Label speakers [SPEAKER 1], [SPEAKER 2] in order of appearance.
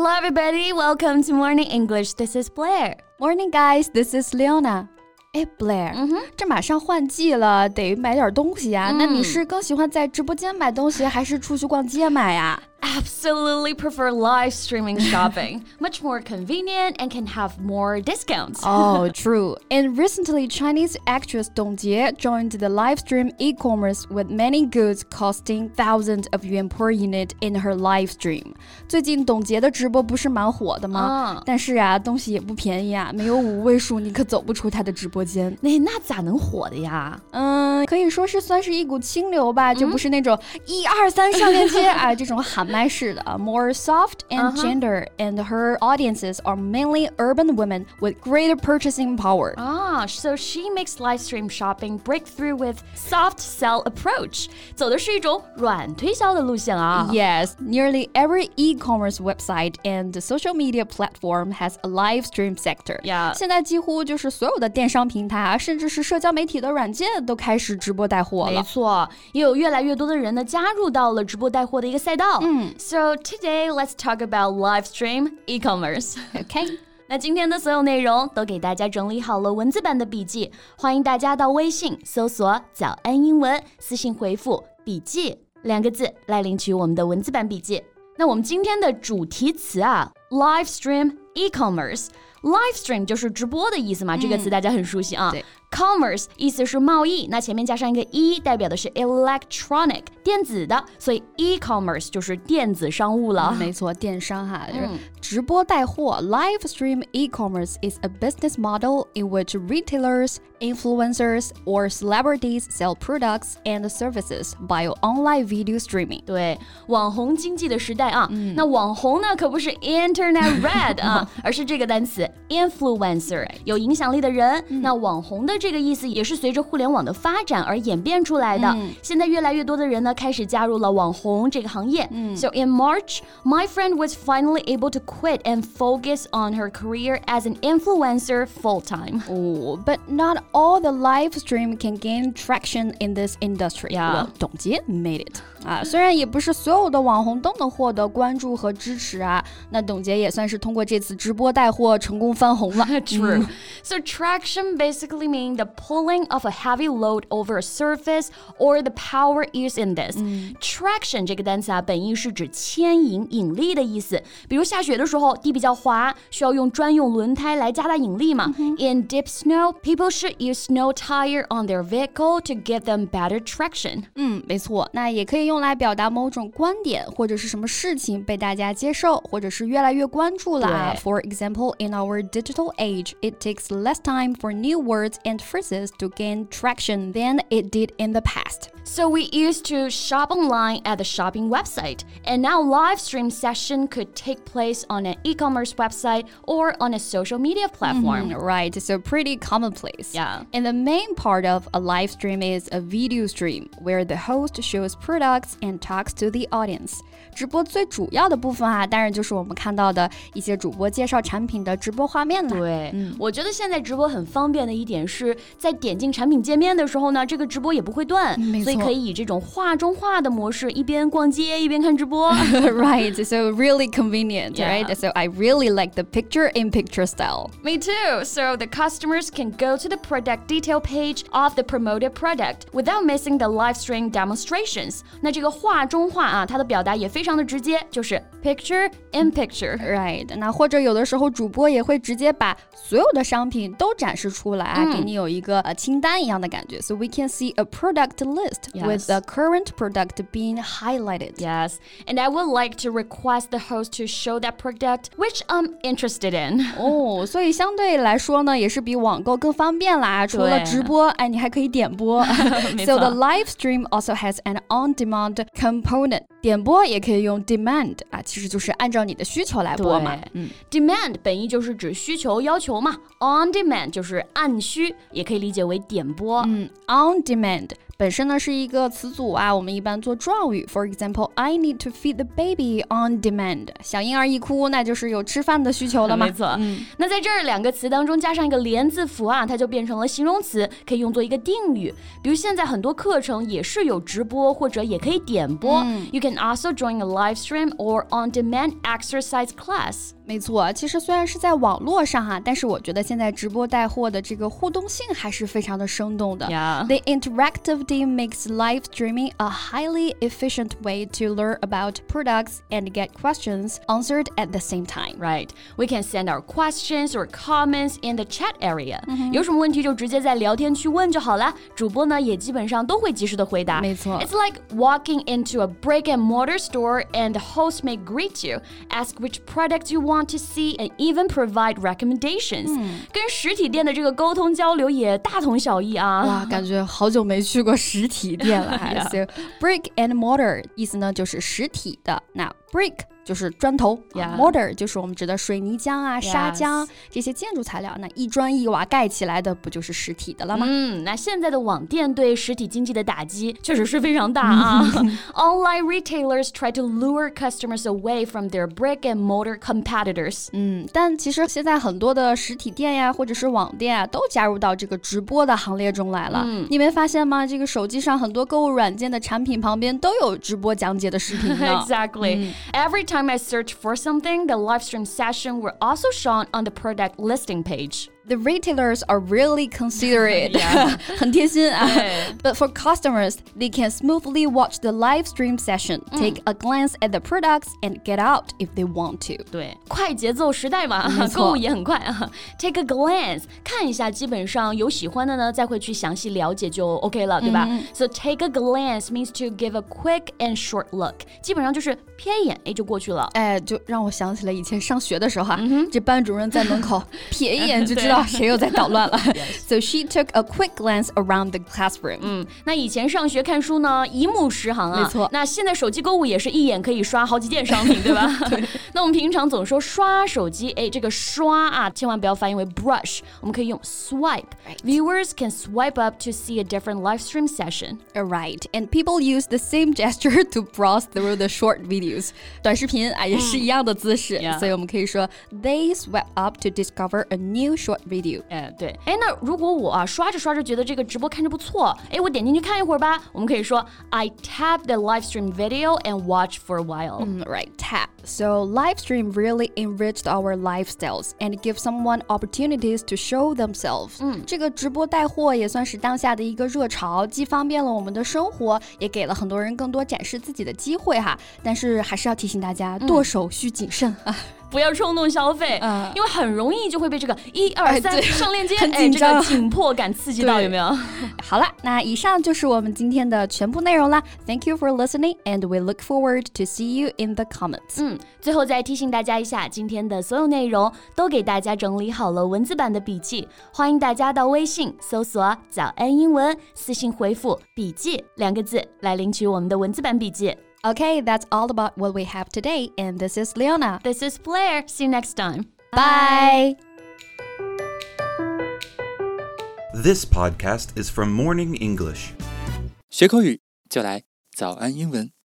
[SPEAKER 1] Hello, everybody. Welcome to Morning English. This is Blair.
[SPEAKER 2] Morning, guys. This is Leona. 哎，Blair，、
[SPEAKER 1] 嗯、
[SPEAKER 2] 这马上换季了，得买点东西呀、啊。嗯、那你是更喜欢在直播间买东西，还是出去逛街买呀？
[SPEAKER 1] Absolutely prefer live streaming shopping. Much more convenient and can have more discounts.
[SPEAKER 2] oh, true. And recently, Chinese actress Dong Jie joined the live stream e-commerce with many goods costing thousands of yuan per unit in her live stream. 最近董洁的直播不是蛮火的吗？
[SPEAKER 1] 嗯、
[SPEAKER 2] 但是啊，东西也不便宜啊，没有五位数你可走不出她的直播间。
[SPEAKER 1] 那那咋能火的呀？
[SPEAKER 2] 嗯，可以说是算是一股清流吧，就不是那种一二三上链接啊这种喊 麦式的，more soft and gender, and her audiences are mainly urban women with greater purchasing power.
[SPEAKER 1] Ah, so she makes live stream shopping breakthrough with soft sell approach，走的是一种软推销的路线啊。
[SPEAKER 2] Yes, nearly every e-commerce website and social media platform has a live stream sector.
[SPEAKER 1] Yeah.
[SPEAKER 2] 现在几乎就是所有的电商平台啊，甚至是社交媒体的软件都开始直播带货了。
[SPEAKER 1] 没错，也有越来越多的人呢加入到了直播带货的一个赛道。嗯 ，So today let's talk about live stream e-commerce.
[SPEAKER 2] OK，
[SPEAKER 1] 那今天的所有内容都给大家整理好了文字版的笔记，欢迎大家到微信搜索“早安英文”，私信回复“笔记”两个字来领取我们的文字版笔记。那我们今天的主题词啊，live stream e-commerce。Live stream 就是直播的意思嘛，这个词大家很熟悉啊。
[SPEAKER 2] 对
[SPEAKER 1] Commerce 意思是贸易，那前面加上一个 e，代表的是 electronic 电子的，所以 e-commerce 就是电子商务了。
[SPEAKER 2] 没错，电商哈，就是直播带货。Live stream e-commerce is a business model in which retailers, influencers, or celebrities sell products and services by online video streaming.
[SPEAKER 1] 对，网红经济的时代啊，那网红呢可不是 Internet Red 啊， 而是这个单词 influencer，有影响力的人。那网红的这个意思也是随着互联网的发展而演变出来的。现在越来越多的人呢开始加入了网红这个行业。So in March, my friend was finally able to quit and focus on her career as an influencer full time.
[SPEAKER 2] Oh, but not all the live stream can gain traction in this industry.
[SPEAKER 1] Yeah.
[SPEAKER 2] Well, 董洁 made it. 啊，虽然也不是所有的网红都能获得关注和支持啊，那董洁也算是通过这次直播带货成功翻红了。
[SPEAKER 1] True. So traction basically mean the pulling of a heavy load over a surface or the power used in this. Traction 这个单词啊，本意是指牵引、引力的意思。比如下雪的时候，地比较滑，需要用专用轮胎来加大引力嘛。In deep snow, people should use snow tire on their vehicle to give them better traction.
[SPEAKER 2] 嗯，没错，那也可以用 来表达某种观点或者是什么事情被大家接受，或者是越来越关注了啊。
[SPEAKER 1] 对
[SPEAKER 2] For example, in our digital age, it takes less time for new words and phrases to gain traction than it did in the past.
[SPEAKER 1] So we used to shop online at the shopping website, and now live stream session could take place on an e-commerce website or on a social media platform.
[SPEAKER 2] Right, so pretty commonplace.
[SPEAKER 1] Yeah.
[SPEAKER 2] And the main part of a live stream is a video stream where the host shows products and talks to the audience. 直播最主要的部分啊，当然就是我们看到的一些主播介绍产品的直播画面啦。
[SPEAKER 1] 对，我觉得现在直播很方便的一点是在点进产品界面的时候呢，这个直播也不会断，
[SPEAKER 2] 没错
[SPEAKER 1] 所以可以以这种画中画的模式，一边逛街一边看直播。
[SPEAKER 2] right, so really convenient,
[SPEAKER 1] Yeah.
[SPEAKER 2] right? So I really like the picture in picture style.
[SPEAKER 1] Me too. So the customers can go to the product detail page of the promoted product without missing the live stream demonstrations. 那 这个画中画啊，它的表达也非常的直接，就是 picture in picture。
[SPEAKER 2] Right，那或者有的时候主播也会直接把所有的商品都展示出来啊，给你有一个呃清单一样的感觉。So we can see a product list with
[SPEAKER 1] Yes.
[SPEAKER 2] the current product being highlighted.
[SPEAKER 1] Yes, and I would like to request the host to show that product which I'm interested in.
[SPEAKER 2] 哦，所以相对来说呢，也是比网购更方便啦。除了
[SPEAKER 1] 对
[SPEAKER 2] 直播，哎，你还可以点播。
[SPEAKER 1] 没
[SPEAKER 2] so
[SPEAKER 1] 错
[SPEAKER 2] the live stream also has an on-demand component. 点播也可以用 demand 啊，其实就是按照你的需求来播嘛。嗯
[SPEAKER 1] Demand 本意就是指需求、要求嘛，on demand 就是按需，也可以理解为点播。
[SPEAKER 2] 嗯，on demand 本身呢是一个词组啊，我们一般做状语。For example, I need to feed the baby on demand。小婴儿一哭，那就是有吃饭的需求了嘛。
[SPEAKER 1] 没错。嗯，那在这儿两个词当中加上一个连字符啊，它就变成了形容词，可以用作一个定语。比如现在很多课程也是有直播或者也可以点播。You can also join a live stream or on-demand exercise class.
[SPEAKER 2] 没错，其实虽然是在网络上哈，但是我觉得现在直播带货的这个互动性还是非常的生动的。
[SPEAKER 1] Yeah.
[SPEAKER 2] The interactivity makes live streaming a highly efficient way to learn about products and get questions answered at the same time.
[SPEAKER 1] Right. We can send our questions or comments in the chat area.
[SPEAKER 2] Mm-hmm.
[SPEAKER 1] 有什么问题就直接在聊天区问就好了，主播呢也基本上都会及时的回答。
[SPEAKER 2] 没错。
[SPEAKER 1] It's like walking into a brick and mortar store and the host may greet you, ask which products you want want to see and even provide recommendations，、嗯、跟实体店的这个沟通交流也大同小异啊。
[SPEAKER 2] 哇，感觉好久没去过 实体店了。
[SPEAKER 1] Yeah.
[SPEAKER 2] So brick and mortar 意思呢就是实体的，那 brick 就是砖头 mortar 就是我们指的水泥浆啊、砂浆.这些建筑材料。那一砖一瓦盖起来的，不就是实体的了吗？
[SPEAKER 1] 嗯，那现在的网店对实体经济的打击确实是非常大啊。Online retailers try to lure customers away from their brick and mortar competitors.
[SPEAKER 2] 嗯，但其实现在很多的实体店呀，或者是网店啊，都加入到这个直播的行列中来了。你没发现吗？这个手机上很多购物软件的产品旁边都有直播讲解的视频呢。
[SPEAKER 1] Exactly. Every time I search for something, the live stream session will also shown on the product listing page
[SPEAKER 2] The retailers are really considerate.
[SPEAKER 1] Yeah.
[SPEAKER 2] 很贴心啊。
[SPEAKER 1] 对
[SPEAKER 2] But for customers, they can smoothly watch the live stream session, take a glance at the products, and get out if they want to.
[SPEAKER 1] 对，快节奏时代嘛
[SPEAKER 2] 没，错
[SPEAKER 1] 购物也很快啊。Take a glance，看一下，基本上有喜欢的呢，再会去详细了解就 OK 了，对吧、s o take a glance means to give a quick and short look，基本上就是瞥一眼，哎，就过去了。
[SPEAKER 2] 哎，就让我想起了以前上学的时候哈、这班主任在门口瞥一眼就知道 谁又在捣乱了。so she took a quick glance around the classroom.
[SPEAKER 1] 嗯，那以前上学看书呢，一目十行啊。
[SPEAKER 2] 没错
[SPEAKER 1] 那现在手机购物也是一眼可以刷好几件商品，对吧？对。那我们平常总说刷手机，哎，这个刷啊，千万不要发音为 brush，我们可以用 swipe。Viewers can swipe up to see a different live stream session.
[SPEAKER 2] Right, and people use the same gesture to browse through the short videos. 短视频啊也是一样的姿势，
[SPEAKER 1] Yeah.
[SPEAKER 2] 所以我们可以说 they swipe up to discover a new short video.
[SPEAKER 1] 哎，对，哎，那如果我啊刷着刷着觉得这个直播看着不错，哎，我点进去看一会儿吧，我们可以说 I tap the live stream video and watch for a while。
[SPEAKER 2] Mm, Right, tap. So live stream really enriched our lifestyles and give someone opportunities to show themselves. 嗯这个直播带货也算是当下的一个热潮，既方便了我们的生活，也给了很多人更多展示自己的机会哈。但是还是要提醒大家，剁手需谨慎啊。
[SPEAKER 1] 不要冲动消费，
[SPEAKER 2] 嗯
[SPEAKER 1] 因为很容易就会被这个一二三 上链接，
[SPEAKER 2] 很
[SPEAKER 1] 哎，这个紧迫感刺激到，有没有？
[SPEAKER 2] 好了，那以上就是我们今天的全部内容啦。Thank you for listening, and we look forward to see you in the comments.
[SPEAKER 1] 嗯，最后再提醒大家一下，今天的所有内容都给大家整理好了文字版的笔记，欢迎大家到微信搜索“早安英文”，私信回复“笔记”两个字来领取我们的文字版笔记。
[SPEAKER 2] Okay, that's all about what we have today. And this is Leona.
[SPEAKER 1] This is Blair. See you next time. Bye.
[SPEAKER 2] Bye.
[SPEAKER 3] This podcast is from Morning English.
[SPEAKER 4] 学口语就来早安英文。